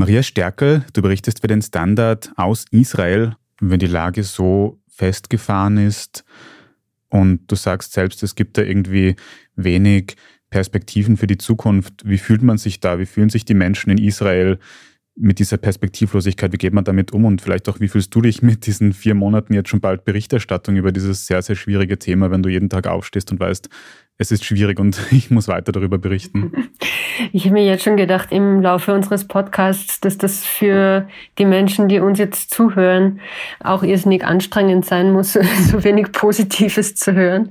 Maria Stärkel, du berichtest für den Standard aus Israel, wenn die Lage so festgefahren ist und du sagst selbst, es gibt da irgendwie wenig Perspektiven für die Zukunft. Wie fühlt man sich da? Wie fühlen sich die Menschen in Israel mit dieser Perspektivlosigkeit? Wie geht man damit um? Und vielleicht auch, wie fühlst du dich mit diesen vier Monaten jetzt schon bald Berichterstattung über dieses sehr, sehr schwierige Thema, wenn du jeden Tag aufstehst und weißt, es ist schwierig und ich muss weiter darüber berichten. Ich habe mir jetzt schon gedacht im Laufe unseres Podcasts, dass das für die Menschen, die uns jetzt zuhören, auch irrsinnig anstrengend sein muss, so wenig Positives zu hören.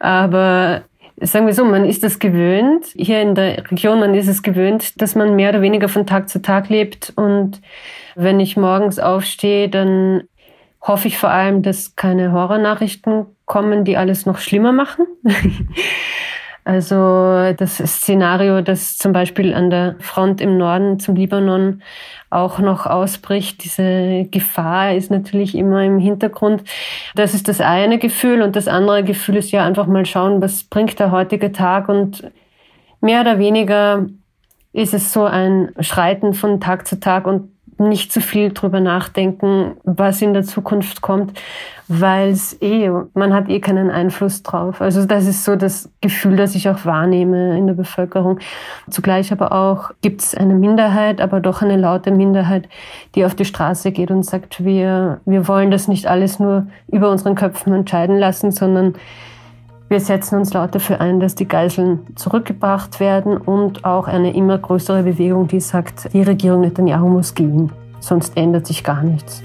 Aber sagen wir so, man ist es gewöhnt, hier in der Region, man ist es gewöhnt, dass man mehr oder weniger von Tag zu Tag lebt. Und wenn ich morgens aufstehe, dann hoffe ich vor allem, dass keine Horrornachrichten kommen, die alles noch schlimmer machen. also das Szenario, das zum Beispiel an der Front im Norden zum Libanon auch noch ausbricht, diese Gefahr ist natürlich immer im Hintergrund. Das ist das eine Gefühl und das andere Gefühl ist ja einfach mal schauen, was bringt der heutige Tag und mehr oder weniger ist es so ein Schreiten von Tag zu Tag und nicht zu viel drüber nachdenken, was in der Zukunft kommt, weil es eh, man hat eh keinen Einfluss drauf. Also das ist so das Gefühl, das ich auch wahrnehme in der Bevölkerung. Zugleich aber auch gibt es eine Minderheit, aber doch eine laute Minderheit, die auf die Straße geht und sagt, wir, wir wollen das nicht alles nur über unseren Köpfen entscheiden lassen, sondern wir setzen uns laut dafür ein, dass die Geiseln zurückgebracht werden und auch eine immer größere Bewegung, die sagt, die Regierung Netanyahu muss gehen, sonst ändert sich gar nichts.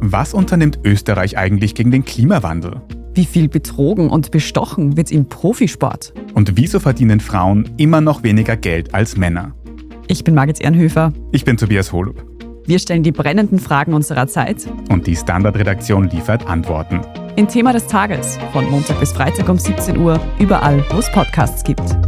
Was unternimmt Österreich eigentlich gegen den Klimawandel? Wie viel betrogen und bestochen wird im Profisport? Und wieso verdienen Frauen immer noch weniger Geld als Männer? Ich bin Margit Ehrenhöfer. Ich bin Tobias Holub. Wir stellen die brennenden Fragen unserer Zeit. Und die Standardredaktion liefert Antworten. In Thema des Tages von Montag bis Freitag um 17 Uhr, überall, wo es Podcasts gibt.